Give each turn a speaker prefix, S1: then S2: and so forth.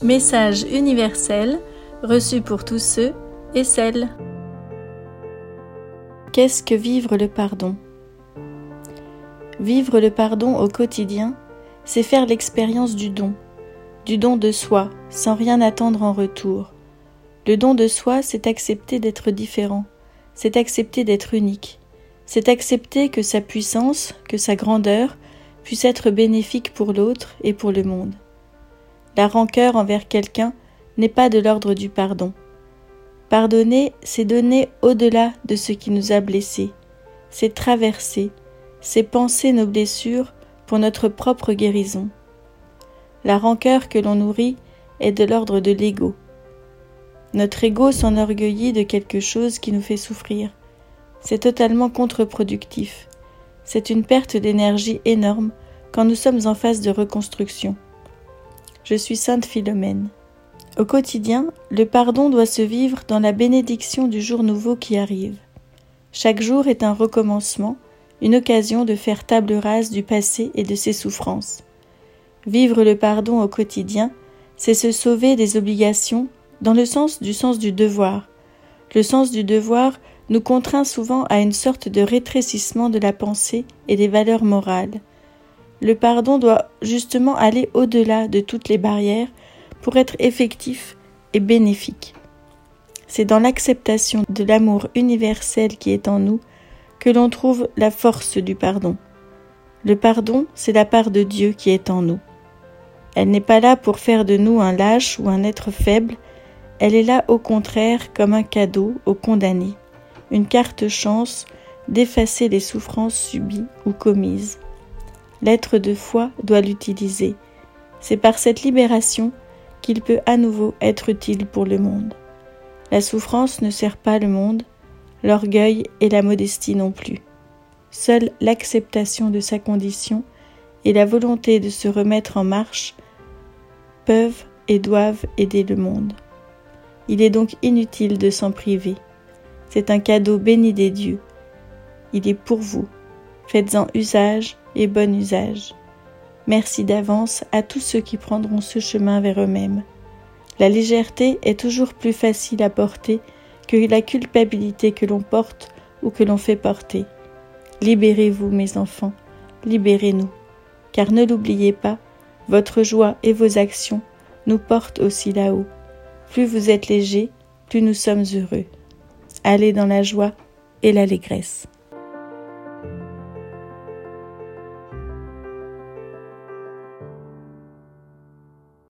S1: Message universel reçu pour tous ceux et celles. Qu'est-ce que vivre le pardon? Vivre le pardon au quotidien, c'est faire l'expérience du don, du don de soi, sans rien attendre en retour. Le don de soi, c'est accepter d'être différent, c'est accepter d'être unique, c'est accepter que sa puissance, que sa grandeur puisse être bénéfique pour l'autre et pour le monde. La rancœur envers quelqu'un n'est pas de l'ordre du pardon. Pardonner, c'est donner au-delà de ce qui nous a blessés, c'est traverser, c'est penser nos blessures pour notre propre guérison. La rancœur que l'on nourrit est de l'ordre de l'ego. Notre ego s'enorgueillit de quelque chose qui nous fait souffrir. C'est totalement contre-productif. C'est une perte d'énergie énorme quand nous sommes en phase de reconstruction. Je suis Sainte Philomène. Au quotidien, le pardon doit se vivre dans la bénédiction du jour nouveau qui arrive. Chaque jour est un recommencement, une occasion de faire table rase du passé et de ses souffrances. Vivre le pardon au quotidien, c'est se sauver des obligations dans le sens du sens du devoir. Le sens du devoir nous contraint souvent à une sorte de rétrécissement de la pensée et des valeurs morales. Le pardon doit justement aller au-delà de toutes les barrières pour être effectif et bénéfique. C'est dans l'acceptation de l'amour universel qui est en nous que l'on trouve la force du pardon. Le pardon, c'est la part de Dieu qui est en nous. Elle n'est pas là pour faire de nous un lâche ou un être faible, elle est là au contraire comme un cadeau au condamné, une carte chance d'effacer les souffrances subies ou commises l'être de foi doit l'utiliser. C'est par cette libération qu'il peut à nouveau être utile pour le monde. La souffrance ne sert pas le monde, l'orgueil et la modestie non plus. Seule l'acceptation de sa condition et la volonté de se remettre en marche peuvent et doivent aider le monde. Il est donc inutile de s'en priver. C'est un cadeau béni des dieux. Il est pour vous. Faites-en usage et bon usage. Merci d'avance à tous ceux qui prendront ce chemin vers eux-mêmes. La légèreté est toujours plus facile à porter que la culpabilité que l'on porte ou que l'on fait porter. Libérez-vous, mes enfants, libérez-nous, car ne l'oubliez pas, votre joie et vos actions nous portent aussi là-haut. Plus vous êtes léger, plus nous sommes heureux. Allez dans la joie et l'allégresse.